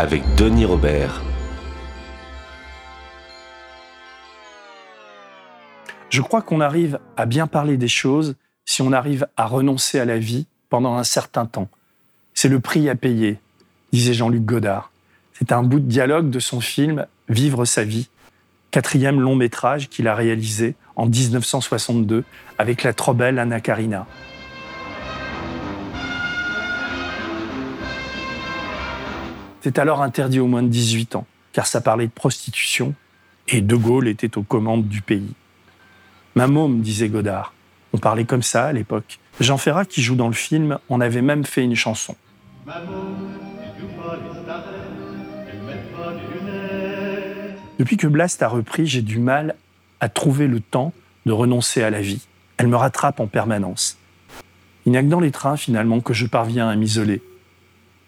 avec Denis Robert. Je crois qu'on arrive à bien parler des choses si on arrive à renoncer à la vie pendant un certain temps. C'est le prix à payer, disait Jean-Luc Godard. C'est un bout de dialogue de son film Vivre sa vie, quatrième long métrage qu'il a réalisé en 1962 avec la trop belle Anna Karina. C'est alors interdit aux moins de 18 ans, car ça parlait de prostitution, et De Gaulle était aux commandes du pays. Ma môme, disait Godard. On parlait comme ça à l'époque. Jean Ferrat, qui joue dans le film, en avait même fait une chanson. Depuis que Blast a repris, j'ai du mal à trouver le temps de renoncer à la vie. Elle me rattrape en permanence. Il n'y a que dans les trains, finalement, que je parviens à m'isoler.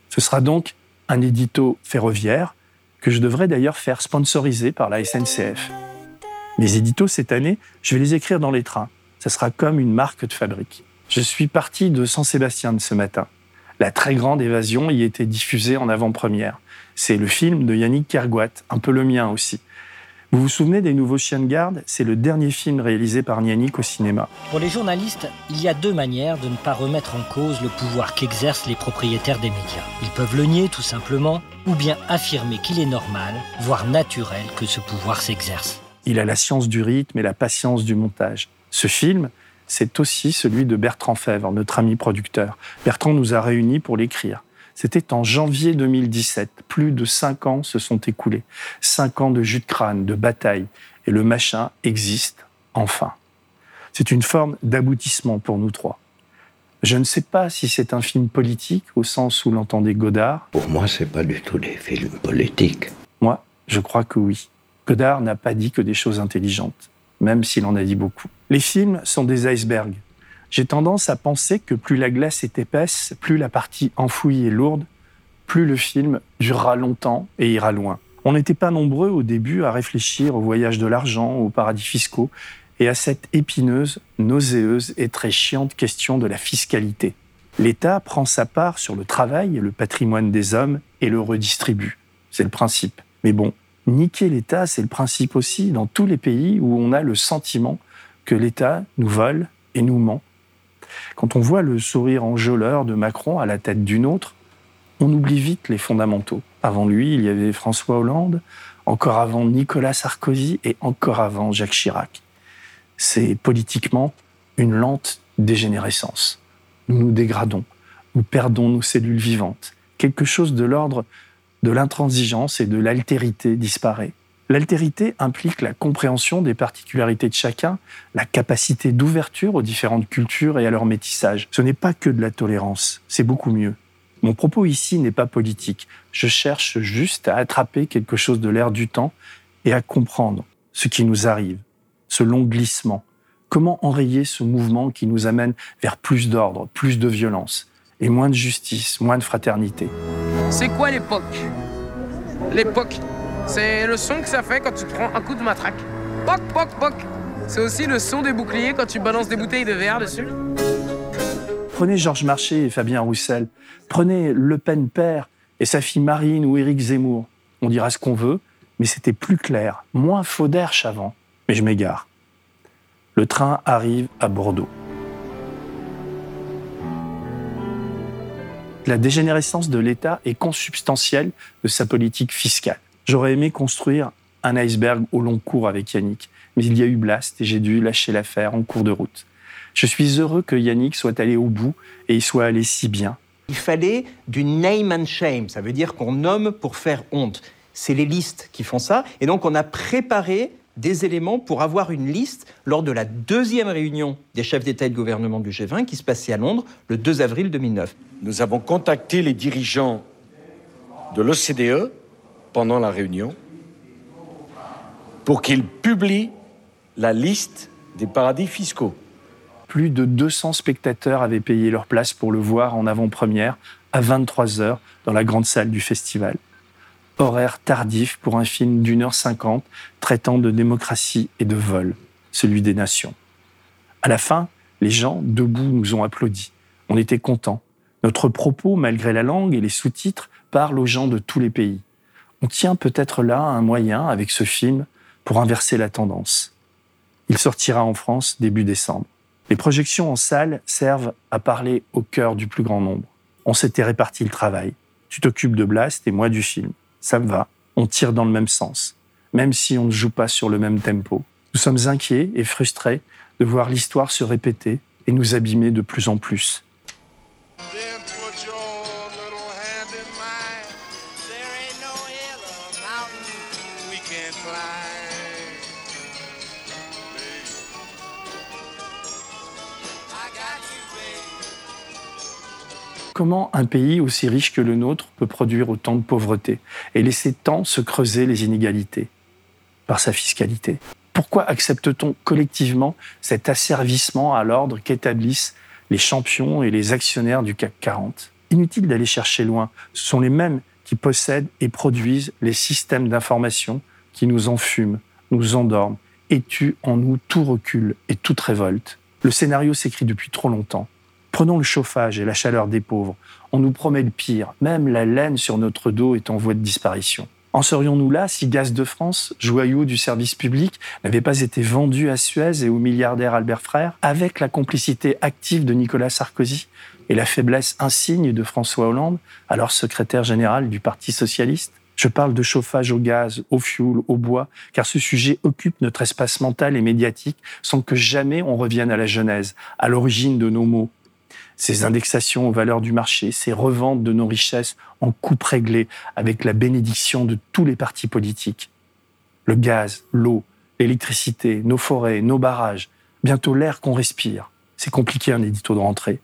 Ce sera donc un édito ferroviaire que je devrais d'ailleurs faire sponsoriser par la SNCF. Mes éditos cette année, je vais les écrire dans les trains. Ça sera comme une marque de fabrique. Je suis parti de San-Sébastien ce matin. La très grande évasion y était diffusée en avant-première. C'est le film de Yannick Kergoat, un peu le mien aussi. Vous vous souvenez des Nouveaux Chiens de Garde? C'est le dernier film réalisé par Yannick au cinéma. Pour les journalistes, il y a deux manières de ne pas remettre en cause le pouvoir qu'exercent les propriétaires des médias. Ils peuvent le nier tout simplement, ou bien affirmer qu'il est normal, voire naturel, que ce pouvoir s'exerce. Il a la science du rythme et la patience du montage. Ce film, c'est aussi celui de Bertrand Fèvre, notre ami producteur. Bertrand nous a réunis pour l'écrire. C'était en janvier 2017. Plus de cinq ans se sont écoulés. Cinq ans de jus de crâne, de bataille. Et le machin existe enfin. C'est une forme d'aboutissement pour nous trois. Je ne sais pas si c'est un film politique au sens où l'entendait Godard. Pour moi, c'est pas du tout des films politiques. Moi, je crois que oui. Godard n'a pas dit que des choses intelligentes, même s'il en a dit beaucoup. Les films sont des icebergs. J'ai tendance à penser que plus la glace est épaisse, plus la partie enfouie est lourde, plus le film durera longtemps et ira loin. On n'était pas nombreux au début à réfléchir au voyage de l'argent, aux paradis fiscaux et à cette épineuse, nauséeuse et très chiante question de la fiscalité. L'État prend sa part sur le travail et le patrimoine des hommes et le redistribue. C'est le principe. Mais bon, niquer l'État, c'est le principe aussi dans tous les pays où on a le sentiment que l'État nous vole et nous ment quand on voit le sourire enjôleur de Macron à la tête d'une autre, on oublie vite les fondamentaux. Avant lui, il y avait François Hollande, encore avant Nicolas Sarkozy et encore avant Jacques Chirac. C'est politiquement une lente dégénérescence. Nous nous dégradons, nous perdons nos cellules vivantes. Quelque chose de l'ordre de l'intransigeance et de l'altérité disparaît. L'altérité implique la compréhension des particularités de chacun, la capacité d'ouverture aux différentes cultures et à leur métissage. Ce n'est pas que de la tolérance, c'est beaucoup mieux. Mon propos ici n'est pas politique. Je cherche juste à attraper quelque chose de l'air du temps et à comprendre ce qui nous arrive, ce long glissement. Comment enrayer ce mouvement qui nous amène vers plus d'ordre, plus de violence et moins de justice, moins de fraternité? C'est quoi l'époque? L'époque c'est le son que ça fait quand tu prends un coup de matraque. Poc, poc, poc. C'est aussi le son des boucliers quand tu balances des bouteilles de verre dessus. Prenez Georges Marchais et Fabien Roussel. Prenez Le Pen père et sa fille Marine ou Éric Zemmour. On dira ce qu'on veut, mais c'était plus clair, moins faux avant. Mais je m'égare. Le train arrive à Bordeaux. La dégénérescence de l'État est consubstantielle de sa politique fiscale. J'aurais aimé construire un iceberg au long cours avec Yannick, mais il y a eu blast et j'ai dû lâcher l'affaire en cours de route. Je suis heureux que Yannick soit allé au bout et il soit allé si bien. Il fallait du name and shame, ça veut dire qu'on nomme pour faire honte. C'est les listes qui font ça, et donc on a préparé des éléments pour avoir une liste lors de la deuxième réunion des chefs d'État et de gouvernement du G20 qui se passait à Londres le 2 avril 2009. Nous avons contacté les dirigeants de l'OCDE pendant la réunion pour qu'il publie la liste des paradis fiscaux. Plus de 200 spectateurs avaient payé leur place pour le voir en avant-première à 23 heures dans la grande salle du festival. Horaire tardif pour un film d'une heure cinquante traitant de démocratie et de vol, celui des nations. À la fin, les gens debout nous ont applaudi. On était contents. Notre propos, malgré la langue et les sous-titres, parle aux gens de tous les pays. On tient peut-être là un moyen, avec ce film, pour inverser la tendance. Il sortira en France début décembre. Les projections en salle servent à parler au cœur du plus grand nombre. On s'était réparti le travail. Tu t'occupes de Blast et moi du film. Ça me va. On tire dans le même sens, même si on ne joue pas sur le même tempo. Nous sommes inquiets et frustrés de voir l'histoire se répéter et nous abîmer de plus en plus. Comment un pays aussi riche que le nôtre peut produire autant de pauvreté et laisser tant se creuser les inégalités Par sa fiscalité? Pourquoi accepte-t-on collectivement cet asservissement à l'ordre qu'établissent les champions et les actionnaires du CAC 40 Inutile d'aller chercher loin, ce sont les mêmes qui possèdent et produisent les systèmes d'information qui nous enfument, nous endorment et tuent en nous tout recul et toute révolte. Le scénario s'écrit depuis trop longtemps. Prenons le chauffage et la chaleur des pauvres. On nous promet le pire. Même la laine sur notre dos est en voie de disparition. En serions-nous là si Gaz de France, joyau du service public, n'avait pas été vendu à Suez et au milliardaire Albert Frère, avec la complicité active de Nicolas Sarkozy et la faiblesse insigne de François Hollande, alors secrétaire général du Parti socialiste? Je parle de chauffage au gaz, au fioul, au bois, car ce sujet occupe notre espace mental et médiatique sans que jamais on revienne à la genèse, à l'origine de nos mots, ces indexations aux valeurs du marché, ces reventes de nos richesses en coupe réglée avec la bénédiction de tous les partis politiques. Le gaz, l'eau, l'électricité, nos forêts, nos barrages, bientôt l'air qu'on respire. C'est compliqué un édito de rentrée.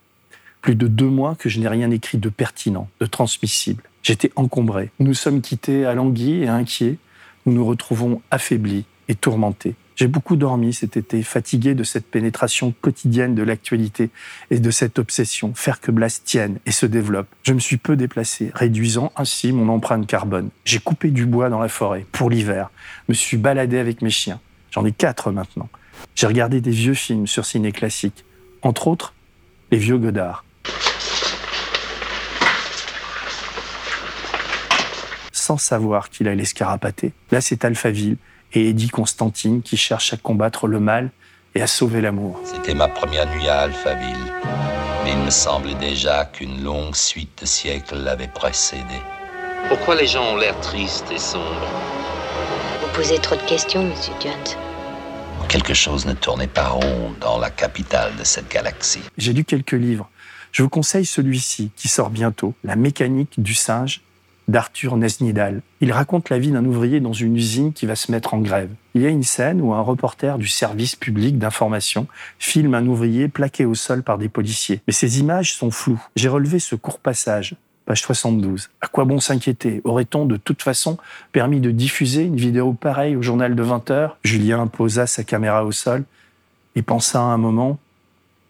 Plus de deux mois que je n'ai rien écrit de pertinent, de transmissible. J'étais encombré. Nous sommes quittés alanguis et inquiets. Nous nous retrouvons affaiblis et tourmentés. J'ai beaucoup dormi cet été, fatigué de cette pénétration quotidienne de l'actualité et de cette obsession, faire que Blas tienne et se développe. Je me suis peu déplacé, réduisant ainsi mon empreinte carbone. J'ai coupé du bois dans la forêt pour l'hiver, me suis baladé avec mes chiens. J'en ai quatre maintenant. J'ai regardé des vieux films sur ciné classique, entre autres les vieux Godard. Sans savoir qu'il allait se. Là, c'est Alphaville et Eddie Constantine qui cherche à combattre le mal et à sauver l'amour. C'était ma première nuit à Alphaville, mais il me semblait déjà qu'une longue suite de siècles l'avait précédé. Pourquoi les gens ont l'air tristes et sombres? Vous posez trop de questions, monsieur Jones. Quelque chose ne tournait pas rond dans la capitale de cette galaxie. J'ai lu quelques livres. Je vous conseille celui-ci qui sort bientôt, La mécanique du singe d'Arthur Nesnidal. Il raconte la vie d'un ouvrier dans une usine qui va se mettre en grève. Il y a une scène où un reporter du service public d'information filme un ouvrier plaqué au sol par des policiers. Mais ces images sont floues. J'ai relevé ce court passage. Page 72. À quoi bon s'inquiéter? Aurait-on de toute façon permis de diffuser une vidéo pareille au journal de 20 heures? Julien posa sa caméra au sol et pensa un moment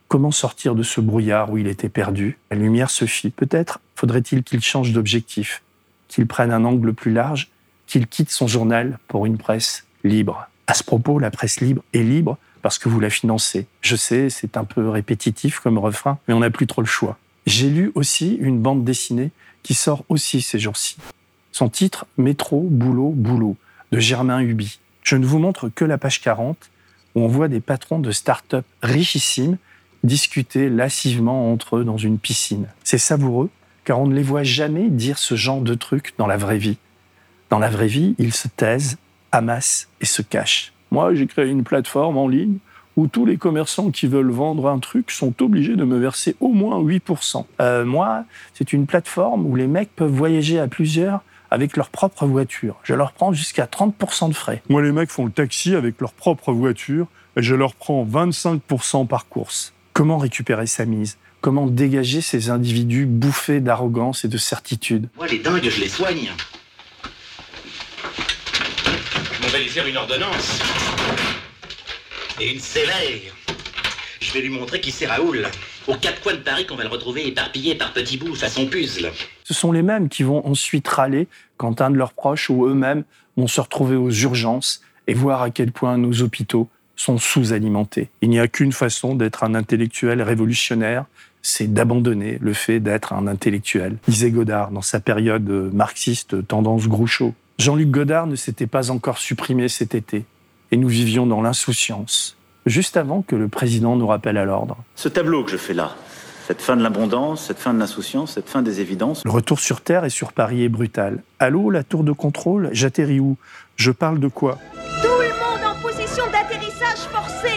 comment sortir de ce brouillard où il était perdu? La lumière se fit. Peut-être faudrait-il qu'il change d'objectif qu'il prenne un angle plus large, qu'il quitte son journal pour une presse libre. À ce propos, la presse libre est libre parce que vous la financez. Je sais, c'est un peu répétitif comme refrain, mais on n'a plus trop le choix. J'ai lu aussi une bande dessinée qui sort aussi ces jours-ci. Son titre Métro, boulot, boulot de Germain Huby. Je ne vous montre que la page 40 où on voit des patrons de start-up richissimes discuter lassivement entre eux dans une piscine. C'est savoureux car on ne les voit jamais dire ce genre de trucs dans la vraie vie. Dans la vraie vie, ils se taisent, amassent et se cachent. Moi, j'ai créé une plateforme en ligne où tous les commerçants qui veulent vendre un truc sont obligés de me verser au moins 8%. Euh, moi, c'est une plateforme où les mecs peuvent voyager à plusieurs avec leur propre voiture. Je leur prends jusqu'à 30% de frais. Moi, les mecs font le taxi avec leur propre voiture et je leur prends 25% par course. Comment récupérer sa mise? Comment dégager ces individus bouffés d'arrogance et de certitude? Moi, les dingues, je les soigne. On va lui faire une ordonnance. Et une sévère. Je vais lui montrer qui c'est Raoul. Aux quatre coins de Paris qu'on va le retrouver éparpillé par petits bouts façon puzzle. Ce sont les mêmes qui vont ensuite râler quand un de leurs proches ou eux-mêmes vont se retrouver aux urgences et voir à quel point nos hôpitaux sont sous-alimentés. Il n'y a qu'une façon d'être un intellectuel révolutionnaire, c'est d'abandonner le fait d'être un intellectuel, disait Godard dans sa période marxiste tendance Groucho. Jean-Luc Godard ne s'était pas encore supprimé cet été, et nous vivions dans l'insouciance, juste avant que le président nous rappelle à l'ordre. Ce tableau que je fais là, cette fin de l'abondance, cette fin de l'insouciance, cette fin des évidences. Le retour sur Terre et sur Paris est brutal. Allô, la tour de contrôle J'atterris où? Je parle de quoi? Tout le monde en position d'atterrissage forcé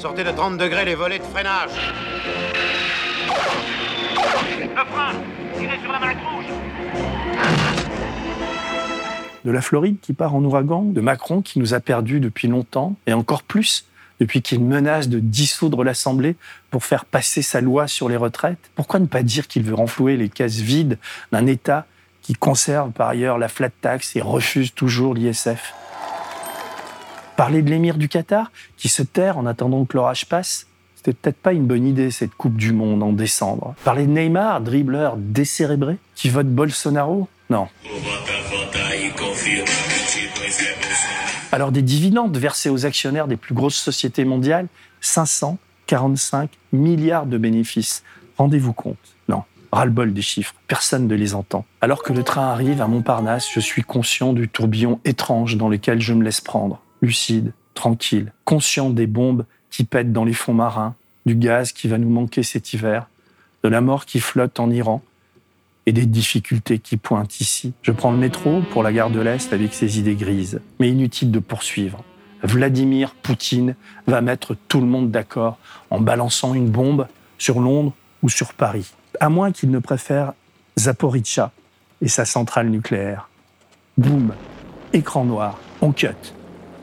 Sortez de 30 degrés les volets de freinage. Le frein Tirez sur la marque rouge de la Floride qui part en ouragan, de Macron qui nous a perdus depuis longtemps, et encore plus depuis qu'il menace de dissoudre l'Assemblée pour faire passer sa loi sur les retraites. Pourquoi ne pas dire qu'il veut renflouer les caisses vides d'un État qui conserve par ailleurs la flat tax et refuse toujours l'ISF? Parler de l'émir du Qatar, qui se terre en attendant que l'orage passe, c'était peut-être pas une bonne idée, cette Coupe du Monde en décembre. Parler de Neymar, dribbleur décérébré, qui vote Bolsonaro? Non. Alors des dividendes versés aux actionnaires des plus grosses sociétés mondiales, 545 milliards de bénéfices. Rendez-vous compte? Non, ras-le-bol des chiffres, personne ne les entend. Alors que le train arrive à Montparnasse, je suis conscient du tourbillon étrange dans lequel je me laisse prendre. Lucide, tranquille, conscient des bombes qui pètent dans les fonds marins, du gaz qui va nous manquer cet hiver, de la mort qui flotte en Iran, et des difficultés qui pointent ici. Je prends le métro pour la gare de l'Est avec ses idées grises. Mais inutile de poursuivre. Vladimir Poutine va mettre tout le monde d'accord en balançant une bombe sur Londres ou sur Paris. À moins qu'il ne préfère Zaporizhia et sa centrale nucléaire. Boum, écran noir, on cut.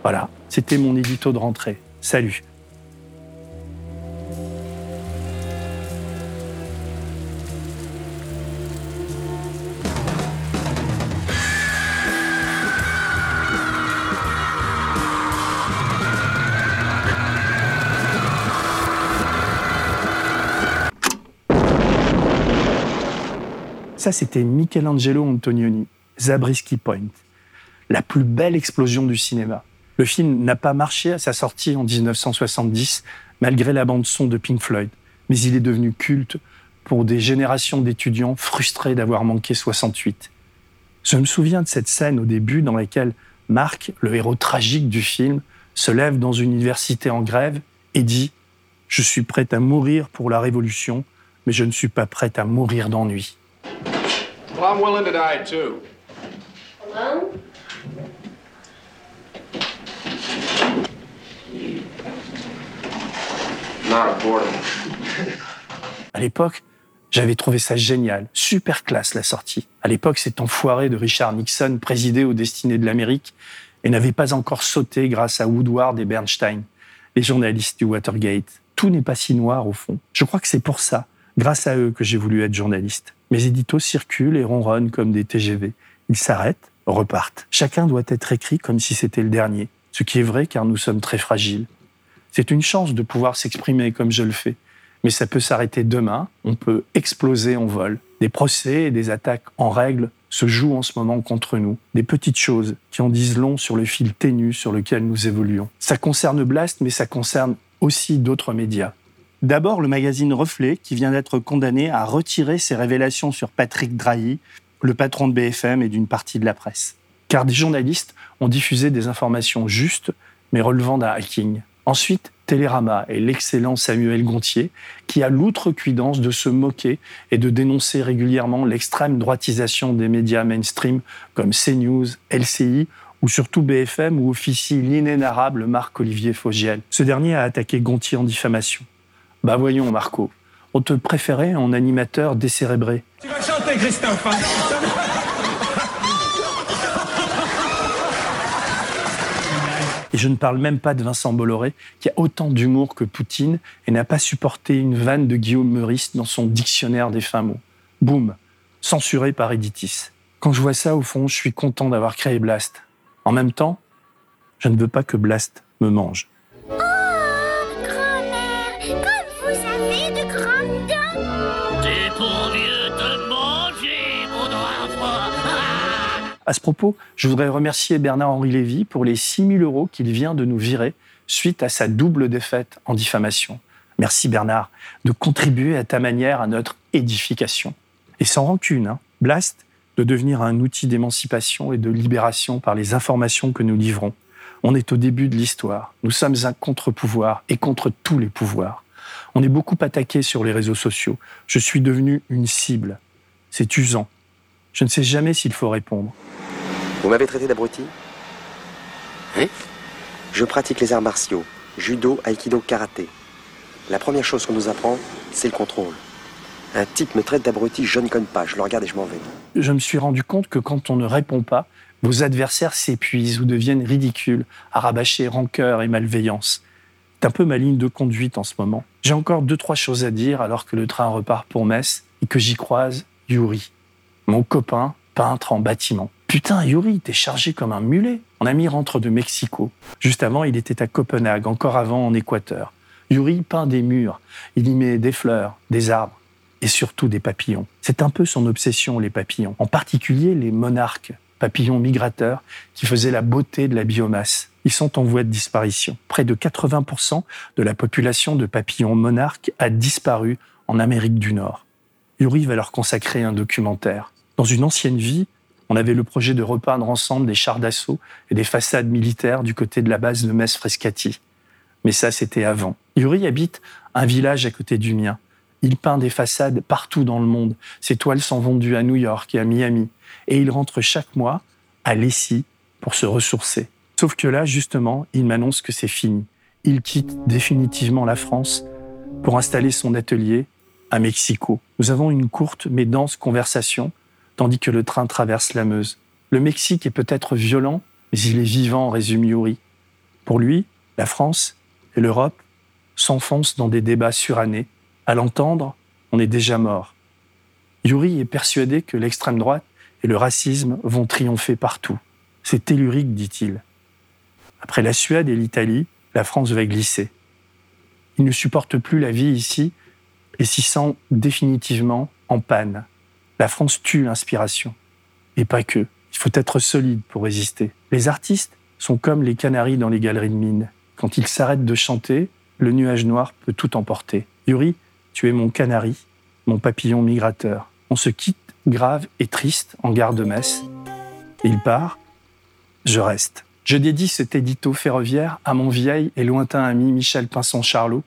Voilà, c'était mon édito de rentrée. Salut. Ça, c'était Michelangelo Antonioni, Zabriskie Point, la plus belle explosion du cinéma. Le film n'a pas marché à sa sortie en 1970, malgré la bande-son de Pink Floyd, mais il est devenu culte pour des générations d'étudiants frustrés d'avoir manqué 68. Je me souviens de cette scène au début dans laquelle Marc, le héros tragique du film, se lève dans une université en grève et dit ⁇ Je suis prêt à mourir pour la Révolution, mais je ne suis pas prêt à mourir d'ennui. Well, À l'époque, j'avais trouvé ça génial, super classe la sortie. À l'époque, cet enfoiré de Richard Nixon présidait aux destinées de l'Amérique et n'avait pas encore sauté grâce à Woodward et Bernstein, les journalistes du Watergate. Tout n'est pas si noir au fond. Je crois que c'est pour ça, grâce à eux, que j'ai voulu être journaliste. Mes éditos circulent et ronronnent comme des TGV. Ils s'arrêtent, repartent. Chacun doit être écrit comme si c'était le dernier, ce qui est vrai car nous sommes très fragiles. C'est une chance de pouvoir s'exprimer comme je le fais. Mais ça peut s'arrêter demain, on peut exploser en vol. Des procès et des attaques en règle se jouent en ce moment contre nous. Des petites choses qui en disent long sur le fil ténu sur lequel nous évoluons. Ça concerne Blast, mais ça concerne aussi d'autres médias. D'abord, le magazine Reflet, qui vient d'être condamné à retirer ses révélations sur Patrick Drahi, le patron de BFM et d'une partie de la presse. Car des journalistes ont diffusé des informations justes, mais relevant d'un hacking. Ensuite, Télérama et l'excellent Samuel Gontier, qui a l'outrecuidance de se moquer et de dénoncer régulièrement l'extrême droitisation des médias mainstream comme CNews, LCI ou surtout BFM où officie l'inénarrable Marc-Olivier Fogiel. Ce dernier a attaqué Gontier en diffamation. Bah voyons Marco, on te préférait en animateur décérébré. Tu vas chanter, Christophe hein Et je ne parle même pas de Vincent Bolloré, qui a autant d'humour que Poutine et n'a pas supporté une vanne de Guillaume Meurice dans son dictionnaire des fins mots. Boum, censuré par Editis. Quand je vois ça, au fond, je suis content d'avoir créé Blast. En même temps, je ne veux pas que Blast me mange. Oh, grand-mère, comme vous avez de grandes dents. C'est pour mieux te manger, mon enfant. À ce propos, je voudrais remercier Bernard-Henri Lévy pour les 6 000 euros qu'il vient de nous virer suite à sa double défaite en diffamation. Merci Bernard de contribuer à ta manière à notre édification. Et sans rancune, hein, Blast de devenir un outil d'émancipation et de libération par les informations que nous livrons. On est au début de l'histoire. Nous sommes un contre-pouvoir et contre tous les pouvoirs. On est beaucoup attaqué sur les réseaux sociaux. Je suis devenu une cible. C'est usant. Je ne sais jamais s'il faut répondre. Vous m'avez traité d'abruti? Oui. Je pratique les arts martiaux, judo, aïkido, karaté. La première chose qu'on nous apprend, c'est le contrôle. Un type me traite d'abruti, je ne conne pas, je le regarde et je m'en vais. Je me suis rendu compte que quand on ne répond pas, vos adversaires s'épuisent ou deviennent ridicules, à rabâcher rancœur et malveillance. C'est un peu ma ligne de conduite en ce moment. J'ai encore deux, trois choses à dire alors que le train repart pour Metz et que j'y croise Yuri, mon copain, peintre en bâtiment. Putain, Yuri, t'es chargé comme un mulet. Mon ami rentre de Mexico. Juste avant, il était à Copenhague, encore avant en Équateur. Yuri peint des murs. Il y met des fleurs, des arbres et surtout des papillons. C'est un peu son obsession, les papillons. En particulier les monarques, papillons migrateurs qui faisaient la beauté de la biomasse. Ils sont en voie de disparition. Près de 80% de la population de papillons monarques a disparu en Amérique du Nord. Yuri va leur consacrer un documentaire. Dans une ancienne vie, on avait le projet de repeindre ensemble des chars d'assaut et des façades militaires du côté de la base de Metz-Frescati. Mais ça, c'était avant. Yuri habite un village à côté du mien. Il peint des façades partout dans le monde. Ses toiles sont vendues à New York et à Miami. Et il rentre chaque mois à Lessie pour se ressourcer. Sauf que là, justement, il m'annonce que c'est fini. Il quitte définitivement la France pour installer son atelier à Mexico. Nous avons une courte mais dense conversation tandis que le train traverse la Meuse. Le Mexique est peut-être violent, mais il est vivant, résume Yuri. Pour lui, la France et l'Europe s'enfoncent dans des débats surannés. À l'entendre, on est déjà mort. Yuri est persuadé que l'extrême droite et le racisme vont triompher partout. C'est tellurique, dit-il. Après la Suède et l'Italie, la France va glisser. Il ne supporte plus la vie ici et s'y sent définitivement en panne. La France tue l'inspiration. Et pas que. Il faut être solide pour résister. Les artistes sont comme les canaris dans les galeries de mines. Quand ils s'arrêtent de chanter, le nuage noir peut tout emporter. Yuri, tu es mon canari, mon papillon migrateur. On se quitte grave et triste en gare de Metz. Il part, je reste. Je dédie cet édito ferroviaire à mon vieil et lointain ami Michel Pinson-Charlot,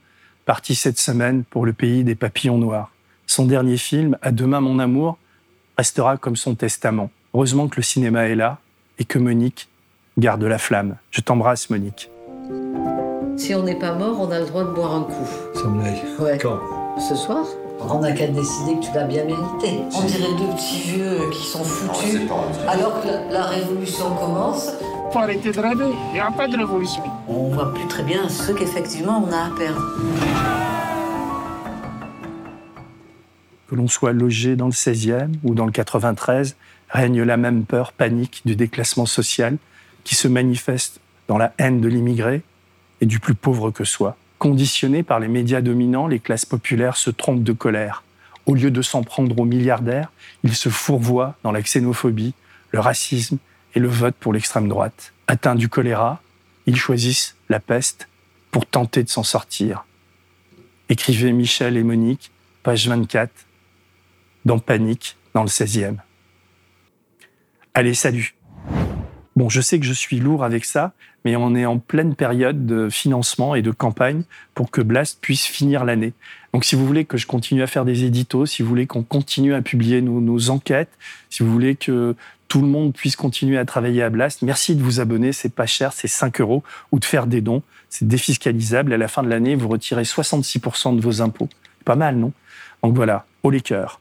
parti cette semaine pour le pays des papillons noirs. Son dernier film, À demain mon amour, restera comme son testament. Heureusement que le cinéma est là et que Monique garde la flamme. Je t'embrasse, Monique. Si on n'est pas mort, on a le droit de boire un coup. Sommeil. Ouais. Quand? Ce soir? On n'a qu'à décider que tu l'as bien mérité. On dirait deux petits vieux qui sont foutus. alors que la, la révolution commence. Faut arrêter de rêver. Il n'y aura pas de révolution. On voit plus très bien ce qu'effectivement on a à perdre. Que l'on soit logé dans le 16e ou dans le 93, règne la même peur panique du déclassement social qui se manifeste dans la haine de l'immigré et du plus pauvre que soit. Conditionnés par les médias dominants, les classes populaires se trompent de colère. Au lieu de s'en prendre aux milliardaires, ils se fourvoient dans la xénophobie, le racisme et le vote pour l'extrême droite. Atteints du choléra, ils choisissent la peste pour tenter de s'en sortir. Écrivez Michel et Monique, page 24, dans Panique, dans le 16e. Allez, salut Bon, je sais que je suis lourd avec ça, mais on est en pleine période de financement et de campagne pour que Blast puisse finir l'année. Donc, si vous voulez que je continue à faire des éditos, si vous voulez qu'on continue à publier nos, enquêtes, si vous voulez que tout le monde puisse continuer à travailler à Blast, merci de vous abonner, c'est pas cher, c'est 5 euros, ou de faire des dons, c'est défiscalisable. À la fin de l'année, vous retirez 66% de vos impôts. Pas mal, non? Donc voilà, haut les cœurs.